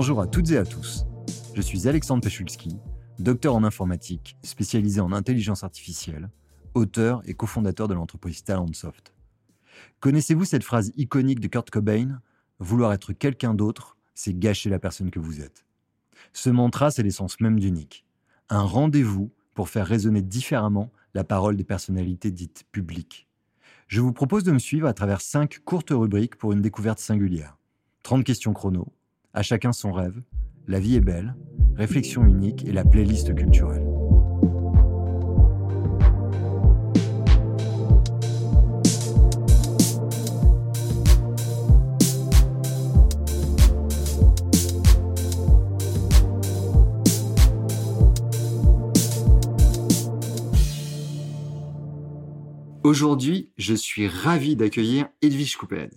Bonjour à toutes et à tous. Je suis Alexandre Pechulski, docteur en informatique, spécialisé en intelligence artificielle, auteur et cofondateur de l'entreprise Talentsoft. Connaissez-vous cette phrase iconique de Kurt Cobain? Vouloir être quelqu'un d'autre, c'est gâcher la personne que vous êtes. Ce mantra, c'est l'essence même d'unique. Un rendez-vous pour faire résonner différemment la parole des personnalités dites publiques. Je vous propose de me suivre à travers cinq courtes rubriques pour une découverte singulière. 30 questions chrono, à chacun son rêve, la vie est belle, réflexion unique et la playlist culturelle. Aujourd'hui, je suis ravi d'accueillir Edwige Coupez.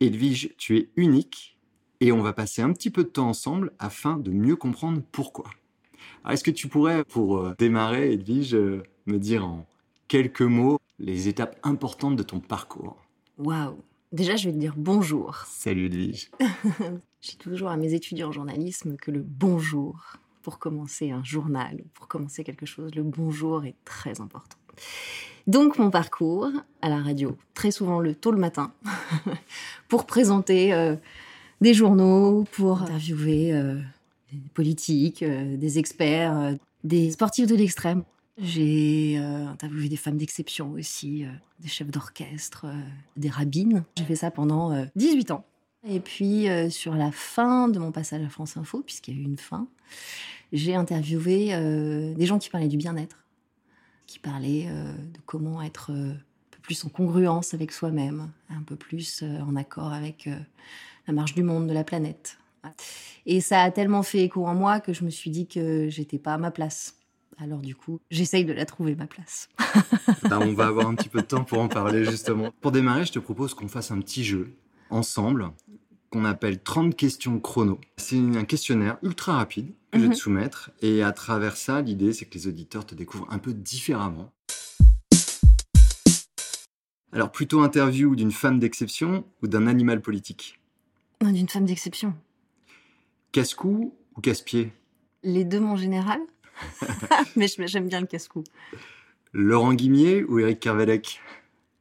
Edwige, tu es unique et on va passer un petit peu de temps ensemble afin de mieux comprendre pourquoi. Est-ce que tu pourrais, pour euh, démarrer, Edwige, euh, me dire en quelques mots les étapes importantes de ton parcours? Waouh Déjà, je vais te dire bonjour. Salut Edwige. J'ai toujours à mes étudiants en journalisme que le bonjour, pour commencer un journal, pour commencer quelque chose, le bonjour est très important. Donc mon parcours à la radio, très souvent le tôt le matin, pour présenter euh, des journaux, pour interviewer euh, des politiques, euh, des experts, des sportifs de l'extrême. J'ai interviewé des femmes d'exception aussi, des chefs d'orchestre, des rabbines. J'ai fait ça pendant 18 ans. Et puis sur la fin de mon passage à France Info, puisqu'il y a eu une fin, j'ai interviewé des gens qui parlaient du bien-être qui parlait euh, de comment être euh, un peu plus en congruence avec soi-même, un peu plus euh, en accord avec la marche du monde, de la planète. Et ça a tellement fait écho en moi que je me suis dit que j'étais pas à ma place. Alors du coup, j'essaye de la trouver ma place. Ben, on va avoir un petit peu de temps pour en parler justement. Pour démarrer, je te propose qu'on fasse un petit jeu ensemble qu'on appelle 30 questions chrono. C'est un questionnaire ultra rapide que je vais te mhm. soumettre. Et à travers ça, l'idée, c'est que les auditeurs te découvrent un peu différemment. Alors, plutôt interview d'une femme d'exception ou d'un animal politique? D'une femme d'exception. Casse-cou ou casse-pied? Les deux, mon général. Mais j'aime bien le casse-cou. Laurent Guimier ou Eric Kervalec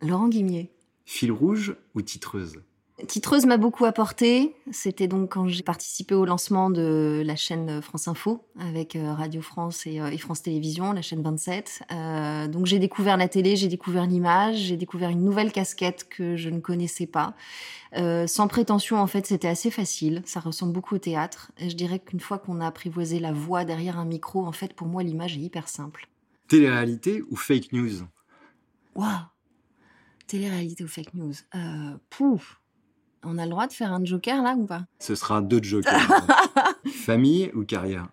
Laurent Guimier. Fil rouge ou titreuse? Titreuse m'a beaucoup apporté. C'était donc quand j'ai participé au lancement de la chaîne France Info avec euh, Radio France euh, et, France Télévisions, la chaîne 27. Euh, donc j'ai découvert la télé, j'ai découvert l'image, j'ai découvert une nouvelle casquette que je ne connaissais pas. sans prétention, en fait, c'était assez facile. Ça ressemble beaucoup au théâtre. Et je dirais qu'une fois qu'on a apprivoisé la voix derrière un micro, en fait, pour moi, l'image est hyper simple. Télé-réalité ou fake news? Waouh Télé-réalité ou fake news? Pouf on a le droit de faire un joker là ou pas? Ce sera deux jokers. famille ou carrière?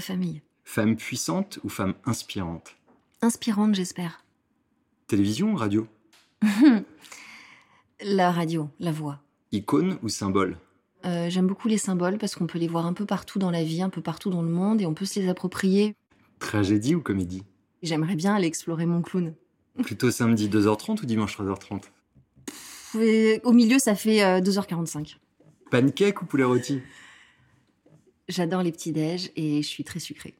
Famille. Femme puissante ou femme inspirante? Inspirante, j'espère. Télévision ou radio? La radio, la voix. Icône ou symbole? Euh, J'aime beaucoup les symboles parce qu'on peut les voir un peu partout dans la vie, un peu partout dans le monde et on peut se les approprier. Tragédie ou comédie? J'aimerais bien aller explorer mon clown. Plutôt samedi 2h30 ou dimanche 3h30 au milieu, ça fait 2h45. Euh, Pancake ou poulet rôti? J'adore les petits déj et je suis très sucrée.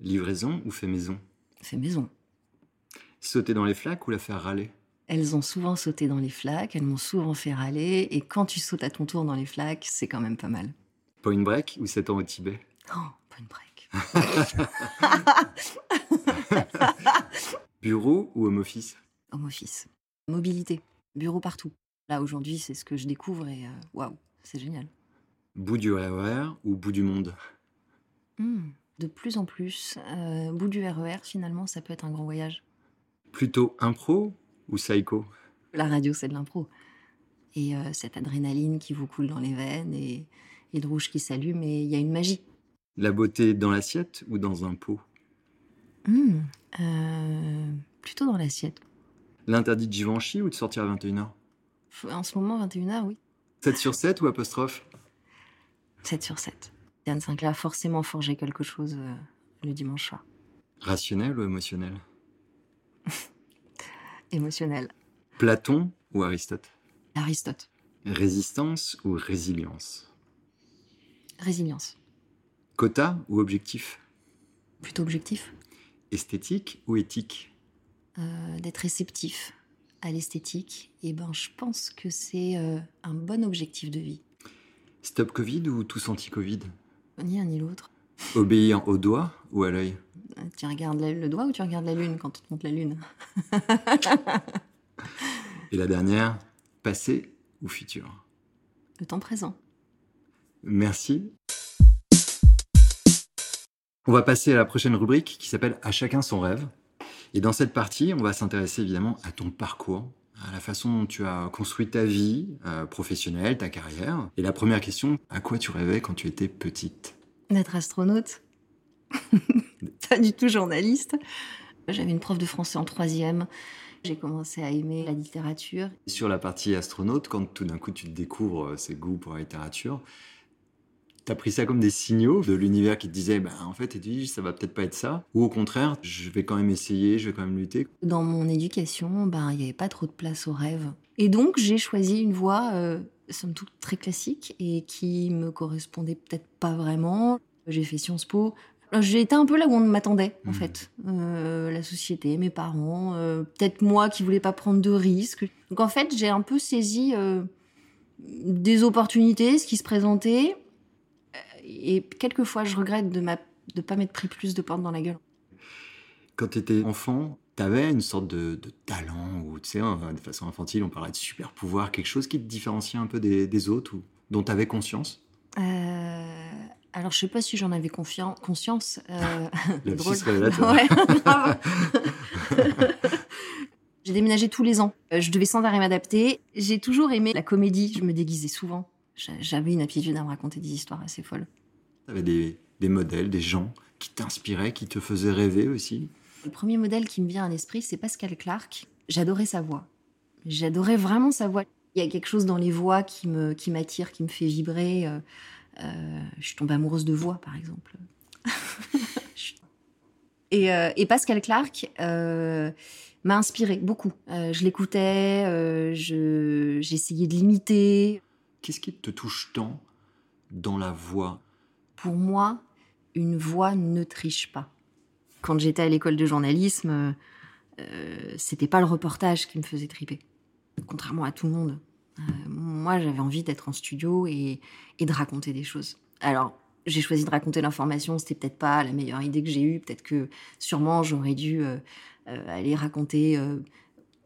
Livraison ou fait maison? Fait maison. Sauter dans les flaques ou la faire râler? Elles ont souvent sauté dans les flaques, elles m'ont souvent fait râler, et quand tu sautes à ton tour dans les flaques, c'est quand même pas mal. Point break ou 7 ans au Tibet? Oh, point break. Bureau ou home office? Home office. Mobilité bureau partout. Là, aujourd'hui, c'est ce que je découvre et euh, waouh, c'est génial. Bout du RER ou bout du monde? Mmh, De plus en plus. Euh, bout du RER, finalement, ça peut être un grand voyage. Plutôt impro ou psycho? La radio, c'est de l'impro. Et euh, cette adrénaline qui vous coule dans les veines et, et le rouge qui s'allume, et il y a une magie. La beauté dans l'assiette ou dans un pot? Mmh, Plutôt dans l'assiette. L'interdit de Givenchy ou de sortir à 21h En ce moment, 21h, oui. 7 sur 7 ou apostrophe? 7 sur 7. Yann Sinclair a forcément forgé quelque chose euh, le dimanche soir. Rationnel ou émotionnel? Émotionnel. Platon ou Aristote? Aristote. Résistance ou résilience? Résilience. Quota ou objectif? Plutôt objectif. Esthétique ou éthique? Euh, D'être réceptif à l'esthétique, et ben je pense que c'est euh, un bon objectif de vie. Stop Covid ou tous anti-Covid? Ni un ni l'autre. Obéir au doigt ou à l'œil? Tu regardes le doigt ou tu regardes la lune quand on te montre la lune? Et la dernière, passé ou futur? Le temps présent. Merci. On va passer à la prochaine rubrique qui s'appelle À chacun son rêve. Et dans cette partie, on va s'intéresser évidemment à ton parcours, à la façon dont tu as construit ta vie euh, professionnelle, ta carrière. Et la première question, à quoi tu rêvais quand tu étais petite? D'être astronaute. Pas du tout journaliste. J'avais une prof de français en troisième. J'ai commencé à aimer la littérature. Sur la partie astronaute, quand tout d'un coup tu découvres euh, ces goûts pour la littérature, T'as pris ça comme des signaux de l'univers qui te disait, bah, en fait, Edwige, ça va peut-être pas être ça. Ou au contraire, je vais quand même essayer, je vais quand même lutter. Dans mon éducation, ben, il n'y avait pas trop de place au rêve. Et donc, j'ai choisi une voie, euh, somme toute, très classique et qui me correspondait peut-être pas vraiment. J'ai fait Sciences Po. J'ai été un peu là où on m'attendait, en hmm. fait. Euh, la société, mes parents, euh, peut-être moi qui voulais pas prendre de risques. Donc, en fait, j'ai un peu saisi des opportunités, ce qui se présentait et quelquefois, je regrette de ne pas m'être pris plus de portes dans la gueule. Quand tu étais enfant, tu avais une sorte de, talent, ou tu sais, de façon infantile, on parlait de super pouvoir, quelque chose qui te différenciait un peu des, autres, ou dont tu avais conscience? Euh, Alors, je sais pas si j'en avais conscience. Euh, drôle. ouais, J'ai déménagé tous les ans. Euh, je devais sans arrêt m'adapter. J'ai toujours aimé la comédie. Je me déguisais souvent. J'avais une aptitude à me raconter des histoires assez folles. Tu avais des, des, modèles, des gens qui t'inspiraient, qui te faisaient rêver aussi? Le premier modèle qui me vient à l'esprit, c'est Pascal Clark. J'adorais sa voix. J'adorais vraiment sa voix. Il y a quelque chose dans les voix qui me qui m'attire, qui me fait vibrer. Euh, euh, je suis tombée amoureuse de voix, par exemple. et, euh, et, Pascal Clark m'a inspiré beaucoup. je l'écoutais, j'essayais de l'imiter. Qu'est-ce qui te touche tant dans la voix? Pour moi, une voix ne triche pas. Quand j'étais à l'école de journalisme, euh, c'était pas le reportage qui me faisait triper, contrairement à tout le monde. Euh, moi, j'avais envie d'être en studio et, de raconter des choses. Alors, j'ai choisi de raconter l'information, c'était peut-être pas la meilleure idée que j'ai eue. Peut-être que sûrement j'aurais dû euh, aller raconter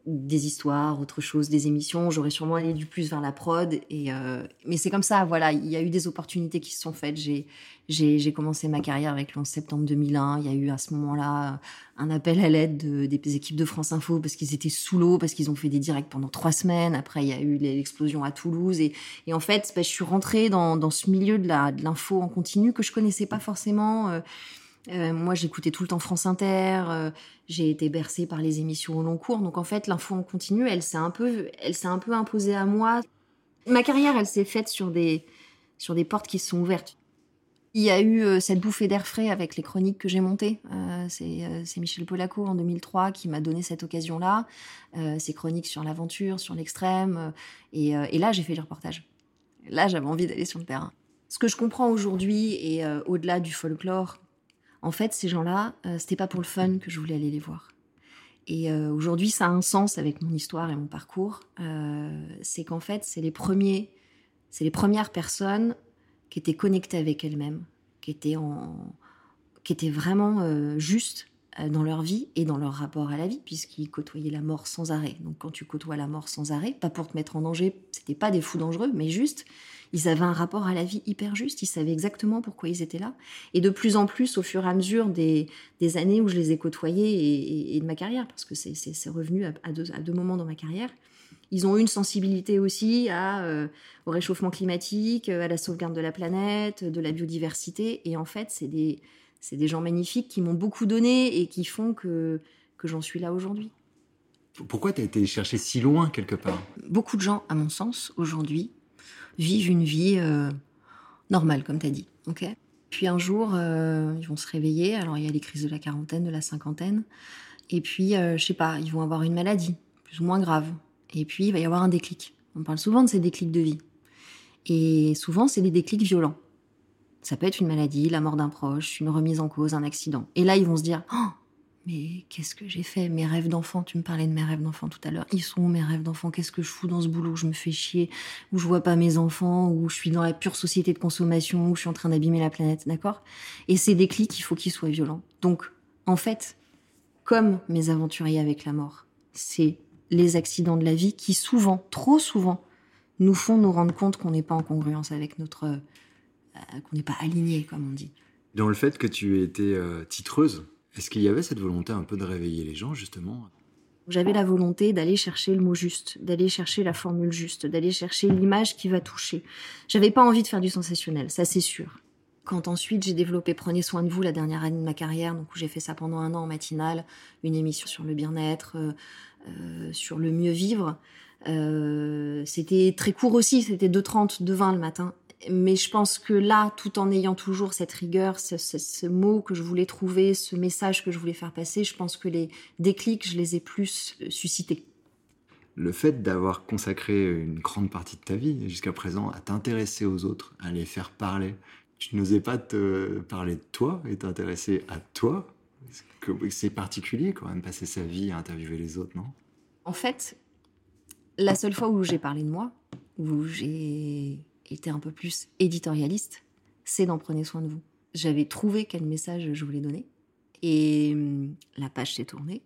des histoires, autre chose, des émissions. J'aurais sûrement allé du plus vers la prod. Et euh, mais c'est comme ça, voilà. Il y a eu des opportunités qui se sont faites. J'ai, commencé ma carrière avec le 11 septembre 2001. Il y a eu à ce moment-là un appel à l'aide des équipes de France Info parce qu'ils étaient sous l'eau, parce qu'ils ont fait des directs pendant trois semaines. Après, il y a eu l'explosion à Toulouse. Et, en fait, bah, je suis rentrée dans, ce milieu de, de l'info en continu que je connaissais pas forcément. Euh, euh, moi, j'écoutais tout le temps France Inter. Euh, j'ai été bercée par les émissions au long cours. Donc, en fait, l'info en continu, elle s'est un peu, elle s'est un peu imposée à moi. Ma carrière, elle s'est faite sur des, sur des portes qui se sont ouvertes. Il y a eu euh, cette bouffée d'air frais avec les chroniques que j'ai montées. c'est Michel Polaco en 2003 qui m'a donné cette occasion-là. ces chroniques sur l'aventure, sur l'extrême. Et, là, j'ai fait le reportage. Là, j'avais envie d'aller sur le terrain. Ce que je comprends aujourd'hui, et au-delà du folklore, en fait, ces gens-là, euh, c'était pas pour le fun que je voulais aller les voir. Et euh, aujourd'hui, ça a un sens avec mon histoire et mon parcours. Euh, c'est qu'en fait, c'est les premiers, c'est les premières personnes qui étaient connectées avec elles-mêmes, qui étaient en, qui étaient vraiment justes dans leur vie et dans leur rapport à la vie, puisqu'ils côtoyaient la mort sans arrêt. Donc, quand tu côtoies la mort sans arrêt, pas pour te mettre en danger, c'était pas des fous dangereux, mais juste ils avaient un rapport à la vie hyper juste, ils savaient exactement pourquoi ils étaient là. Et de plus en plus, au fur et à mesure des, années où je les ai côtoyés et, de ma carrière, parce que c'est revenu à, deux, moments dans ma carrière, ils ont une sensibilité aussi à, euh, au réchauffement climatique, à la sauvegarde de la planète, de la biodiversité. Et en fait, c'est des, des gens magnifiques qui m'ont beaucoup donné et qui font que, que j'en suis là aujourd'hui. Pourquoi tu as été chercher si loin quelque part? Beaucoup de gens, à mon sens, aujourd'hui, vivent une vie euh, normale, comme tu as dit. ok? Puis un jour, euh, ils vont se réveiller. Alors, il y a les crises de la quarantaine, de la cinquantaine. Et puis, euh, je sais pas, ils vont avoir une maladie, plus ou moins grave. Et puis, il va y avoir un déclic. On parle souvent de ces déclics de vie. Et souvent, c'est des déclics violents. Ça peut être une maladie, la mort d'un proche, une remise en cause, un accident. Et là, ils vont se dire oh, mais qu'est-ce que j'ai fait? Mes rêves d'enfant, tu me parlais de mes rêves d'enfant tout à l'heure. Ils sont où mes rêves d'enfant? Qu'est-ce que je fous dans ce boulot? Où je me fais chier, où je vois pas mes enfants, où je suis dans la pure société de consommation, où je suis en train d'abîmer la planète, d'accord? Et ces déclics, il faut qu'ils soient violents. Donc, en fait, comme mes aventuriers avec la mort, c'est les accidents de la vie qui souvent, trop souvent, nous font nous rendre compte qu'on n'est pas en congruence avec notre... Euh, qu'on n'est pas aligné, comme on dit. Dans le fait que tu étais euh, titreuse, est-ce qu'il y avait cette volonté un peu de réveiller les gens, justement? J'avais la volonté d'aller chercher le mot juste, d'aller chercher la formule juste, d'aller chercher l'image qui va toucher. J'avais pas envie de faire du sensationnel, ça c'est sûr. Quand ensuite j'ai développé Prenez soin de vous la dernière année de ma carrière, donc où j'ai fait ça pendant un an en matinale, une émission sur le bien-être, euh, euh, sur le mieux vivre. Euh, c'était très court aussi, c'était 2h30, 2h20 le matin. Mais je pense que là, tout en ayant toujours cette rigueur, ce, mot que je voulais trouver, ce message que je voulais faire passer, je pense que les déclics, je les ai plus suscités. Le fait d'avoir consacré une grande partie de ta vie jusqu'à présent à t'intéresser aux autres, à les faire parler, tu n'osais pas te parler de toi et t'intéresser à toi? C'est particulier quand même, passer sa vie à interviewer les autres, non? En fait, la seule fois où j'ai parlé de moi, où j'ai été un peu plus éditorialiste, c'est d'en Prenez soin de vous. J'avais trouvé quel message je voulais donner, et hum, la page s'est tournée,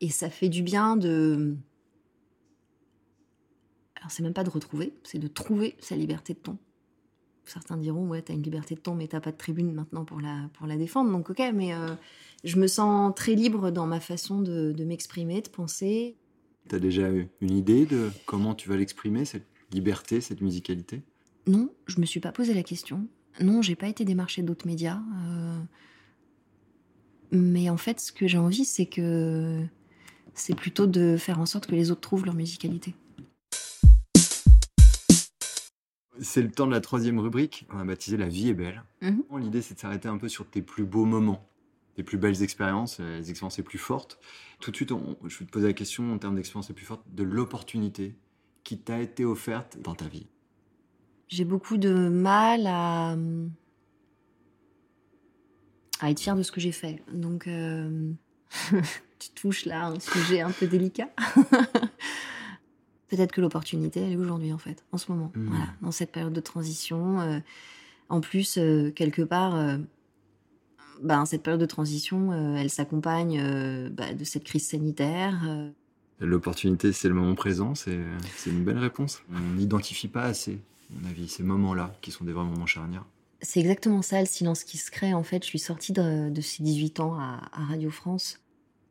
et ça fait du bien de... Alors c'est même pas de retrouver, c'est de trouver sa liberté de ton. Certains diront, ouais, t'as une liberté de ton, mais t'as pas de tribune maintenant pour la, pour la défendre, donc ok, mais... Euh, je me sens très libre dans ma façon de, m'exprimer, de penser. Tu as déjà une idée de comment tu vas l'exprimer, cette liberté, cette musicalité? Non, je me suis pas posé la question. Non, j'ai pas été démarchée d'autres médias. Euh, mais en fait, ce que j'ai envie, c'est que c'est plutôt de faire en sorte que les autres trouvent leur musicalité. C'est le temps de la troisième rubrique qu'on a baptisée La vie est belle. Mhm. L'idée, c'est de s'arrêter un peu sur tes plus beaux moments les plus belles expériences, euh, les expériences les plus fortes. Tout de suite, je vais te poser la question en termes d'expérience les plus fortes, de l'opportunité qui t'a été offerte dans ta vie. J'ai beaucoup de mal à, à être fière de ce que j'ai fait. Donc, euh, tu touches là un sujet un peu délicat. Peut-être que l'opportunité, elle est aujourd'hui, en fait, en ce moment. Hmm. Voilà, dans cette période de transition. Euh, en plus, quelque part ben, cette période de transition, euh, elle s'accompagne euh, bah, de cette crise sanitaire. Euh. L'opportunité, c'est le moment présent, c'est une belle réponse. On n'identifie pas assez, mon avis, ces moments-là, qui sont des vrais moments charnières. C'est exactement ça, le silence qui se crée. En fait, je suis sortie de, ces 18 ans à, Radio France,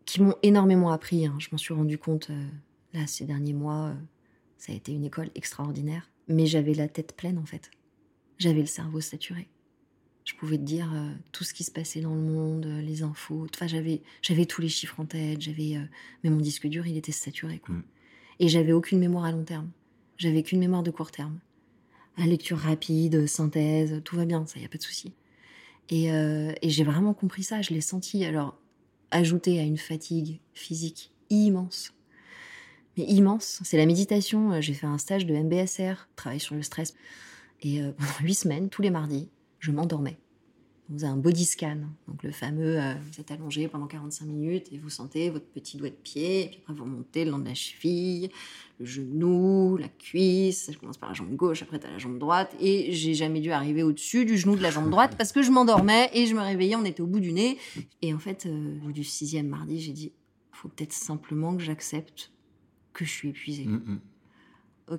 qui m'ont énormément appris. Hein. Je m'en suis rendu compte, là, ces derniers mois, ça a été une école extraordinaire. Mais j'avais la tête pleine, en fait. J'avais le cerveau saturé. Je pouvais te dire euh, tout ce qui se passait dans le monde, euh, les infos. Enfin, j'avais, j'avais tous les chiffres en tête. J'avais, euh, mais mon disque dur, il était saturé, quoi. Mm. Et j'avais aucune mémoire à long terme. J'avais qu'une mémoire de court terme. La lecture rapide, synthèse, tout va bien, ça y a pas de souci. Et, et j'ai vraiment compris ça. Je l'ai senti. Alors, ajouté à une fatigue physique immense, mais immense. C'est la méditation. J'ai fait un stage de MBSR, travail sur le stress. Et pendant huit semaines, tous les mardis, je m'endormais. On faisait un body scan, donc le fameux, euh, vous êtes allongé pendant 45 minutes et vous sentez votre petit doigt de pied, et puis après vous remontez le long de la cheville, le genou, la cuisse, je commence par la jambe gauche, après as la jambe droite, et j'ai jamais dû arriver au-dessus du genou de la jambe droite parce que je m'endormais et je me réveillais, on était au bout du nez. Et en fait, euh, du sixième mardi, j'ai dit, faut peut-être simplement que j'accepte que je suis épuisée. Mm,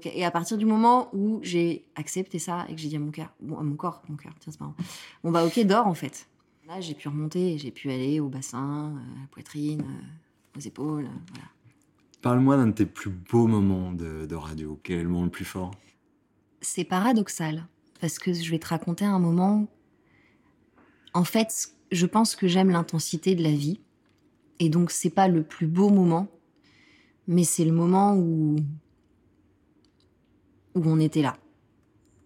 Et à partir du moment où j'ai accepté ça et que j'ai dit à mon cœur, bon, à mon corps, mon cœur, tiens, c'est marrant. Bon, bah, ok, dors, en fait. Là, j'ai pu remonter, j'ai pu aller au bassin, euh, à la poitrine, euh, aux épaules, euh, voilà. Parle-moi d'un de tes plus beaux moments de, radio. Quel est le moment le plus fort? C'est paradoxal, parce que je vais te raconter un moment. En fait, je pense que j'aime l'intensité de la vie. Et donc, c'est pas le plus beau moment, mais c'est le moment où où on était là.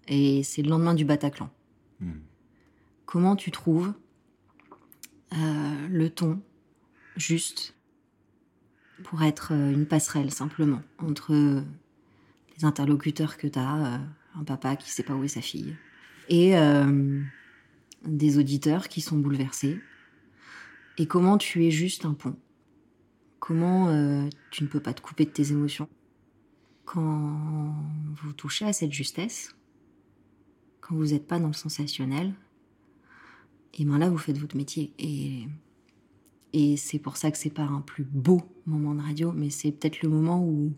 Et c'est le lendemain du Bataclan. Hmm. Comment tu trouves euh, le ton juste pour être euh, une passerelle simplement entre les interlocuteurs que tu as, euh, un papa qui sait pas où est sa fille, et, des auditeurs qui sont bouleversés, et comment tu es juste un pont? Comment euh, tu ne peux pas te couper de tes émotions? Quand vous touchez à cette justesse, quand vous n'êtes pas dans le sensationnel, et ben là vous faites votre métier. Et, et c'est pour ça que c'est pas un plus beau moment de radio, mais c'est peut-être le moment où,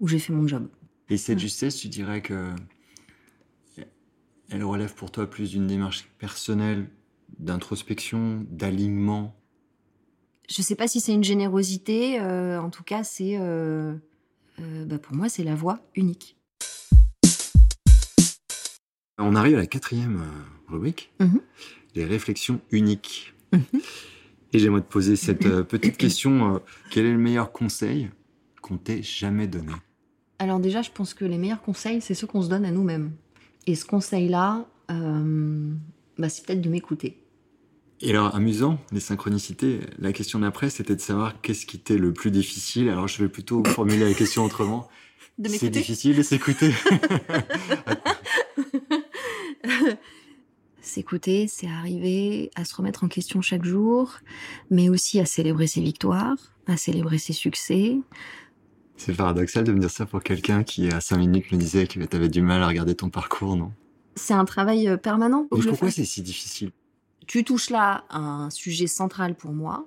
où j'ai fait mon job. Et cette justesse, tu dirais que elle relève pour toi plus d'une démarche personnelle, d'introspection, d'alignement? Je sais pas si c'est une générosité, euh, en tout cas, c'est. euh, euh, bah, pour moi, c'est la voix unique. On arrive à la quatrième euh, rubrique, Mhm. les réflexions uniques. Mhm. Et j'aimerais te poser cette euh, petite question. euh, quel est le meilleur conseil qu'on t'ait jamais donné? Alors, déjà, je pense que les meilleurs conseils, c'est ceux qu'on se donne à nous-mêmes. Et ce conseil-là, bah, c'est peut-être de m'écouter. Et alors, amusant, les synchronicités, la question d'après, c'était de savoir qu'est-ce qui était le plus difficile. Alors, je vais plutôt formuler la question autrement. C'est difficile de s'écouter. S'écouter, c'est arriver à se remettre en question chaque jour, mais aussi à célébrer ses victoires, à célébrer ses succès. C'est paradoxal de me dire ça pour quelqu'un qui, à 5 minutes, me disait que tu avais du mal à regarder ton parcours, non? C'est un travail euh, permanent. Mais pourquoi c'est si difficile? Tu touches là à un sujet central pour moi,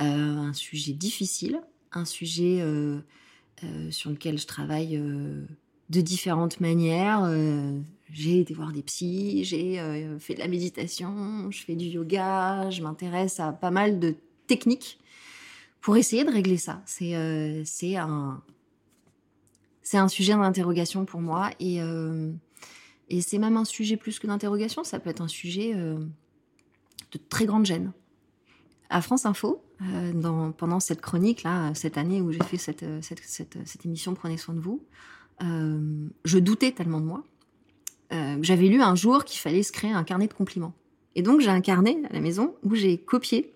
euh, un sujet difficile, un sujet euh, euh, sur lequel je travaille de différentes manières. J'ai été voir des psys, j'ai fait de la méditation, je fais du yoga, je m'intéresse à pas mal de techniques pour essayer de régler ça. C'est un sujet d'interrogation pour moi et et c'est même un sujet plus que d'interrogation. Ça peut être un sujet de très grande gêne. À France Info, euh, pendant cette chronique là, cette année où j'ai fait cette, euh, cette émission Prenez soin de vous, euh, je doutais tellement de moi. Euh, J'avais lu un jour qu'il fallait se créer un carnet de compliments. Et donc j'ai un carnet à la maison où j'ai copié,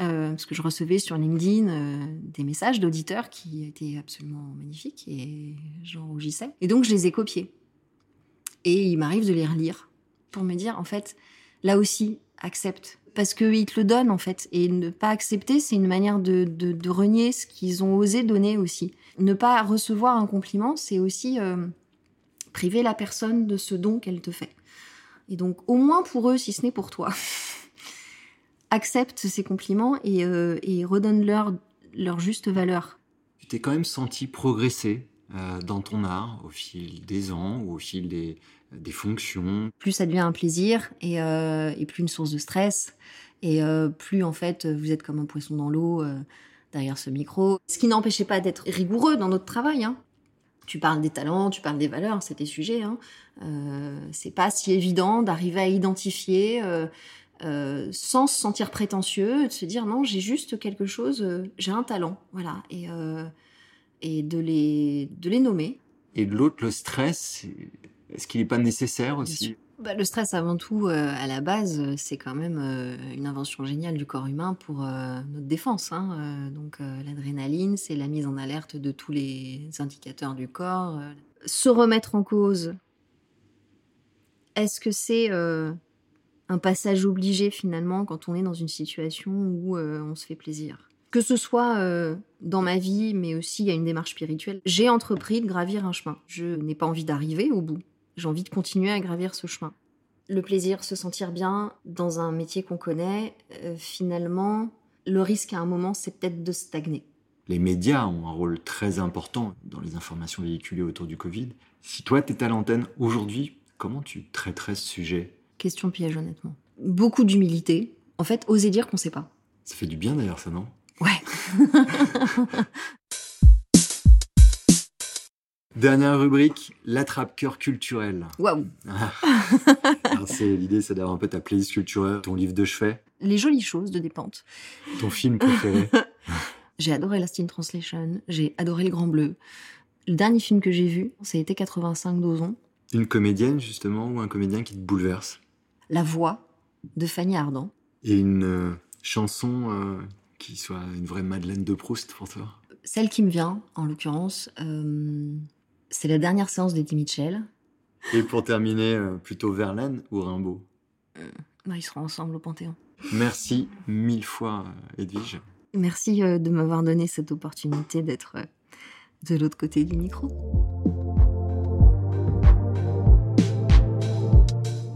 euh, parce que je recevais sur LinkedIn euh, des messages d'auditeurs qui étaient absolument magnifiques et j'en rougissais. Et donc je les ai copiés. Et il m'arrive de les relire pour me dire, en fait, là aussi, accepte. Parce qu'ils te le donnent, en fait. Et ne pas accepter, c'est une manière de, de, renier ce qu'ils ont osé donner aussi. Ne pas recevoir un compliment, c'est aussi euh, priver la personne de ce don qu'elle te fait. Et donc, au moins pour eux, si ce n'est pour toi, accepte ces compliments et, euh, et redonne-leur leur juste valeur. Tu t'es quand même senti progresser dans ton art au fil des ans ou au fil des, des fonctions. plus ça devient un plaisir et, euh, plus une source de stress et euh, plus en fait vous êtes comme un poisson dans l'eau euh, derrière ce micro. Ce qui n'empêchait pas d'être rigoureux dans notre travail. Hein. Tu parles des talents, tu parles des valeurs, c'est tes sujets. Hein. Euh, c'est pas si évident d'arriver à identifier euh, euh, sans se sentir prétentieux, de se dire non j'ai juste quelque chose, euh, j'ai un talent, voilà euh, et de les de les nommer. Et de l'autre, le stress, est-ce qu'il n'est pas nécessaire aussi? Bah, le stress, avant tout, euh, à la base, c'est quand même euh, une invention géniale du corps humain pour euh, notre défense. hein. Donc, l'adrénaline, c'est la mise en alerte de tous les indicateurs du corps. Se remettre en cause, est-ce que c'est un passage obligé finalement quand on est dans une situation où on se fait plaisir? Que ce soit euh, dans ma vie, mais aussi à une démarche spirituelle, j'ai entrepris de gravir un chemin. Je n'ai pas envie d'arriver au bout. J'ai envie de continuer à gravir ce chemin. Le plaisir, se sentir bien dans un métier qu'on connaît, euh, finalement, le risque à un moment, c'est peut-être de stagner. Les médias ont un rôle très important dans les informations véhiculées autour du Covid. Si toi, tu étais à l'antenne aujourd'hui, comment tu traiterais ce sujet? Question piège, honnêtement. Beaucoup d'humilité. En fait, oser dire qu'on sait pas. Ça fait du bien d'ailleurs, ça, non? Dernière rubrique, l'attrape-cœur culturel. Waouh. C'est l'idée, c'est d'avoir un peu ta playlist culturelle, ton livre de chevet, Les jolies choses de dépente. ton film préféré. J'ai adoré Last in Translation. J'ai adoré Le Grand Bleu. Le dernier film que j'ai vu, ça a été 85 d'Ozon. Une comédienne, justement, ou un comédien qui te bouleverse? La voix de Fanny Ardant. Et une euh, chanson euh, qui soit une vraie Madeleine de Proust pour toi. Celle qui me vient, en l'occurrence, euh, c'est la dernière séance d'Eddie Mitchell. Et pour terminer, euh, plutôt Verlaine ou Rimbaud bah, ils seront ensemble au Panthéon. Merci mille fois, Edwige. Merci de m'avoir donné cette opportunité d'être de l'autre côté du micro.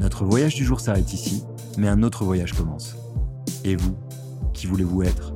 Notre voyage du jour s'arrête ici, mais un autre voyage commence. Et vous, qui voulez-vous être